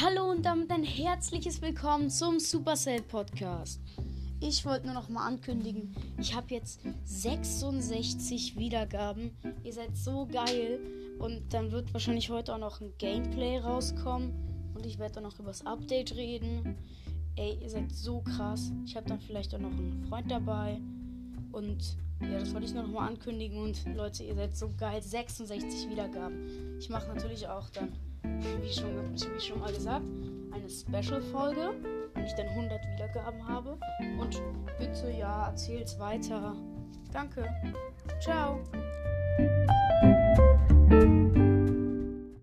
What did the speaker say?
Hallo und damit ein herzliches Willkommen zum Supercell Podcast. Ich wollte nur noch mal ankündigen, ich habe jetzt 66 Wiedergaben. Ihr seid so geil und dann wird wahrscheinlich heute auch noch ein Gameplay rauskommen und ich werde dann noch über das Update reden. Ey, ihr seid so krass. Ich habe dann vielleicht auch noch einen Freund dabei und ja, das wollte ich nur noch mal ankündigen und Leute, ihr seid so geil. 66 Wiedergaben. Ich mache natürlich auch dann wie schon, wie schon mal gesagt, eine Special-Folge, wenn ich dann 100 Wiedergaben habe. Und bitte, ja, erzähl's weiter. Danke. Ciao.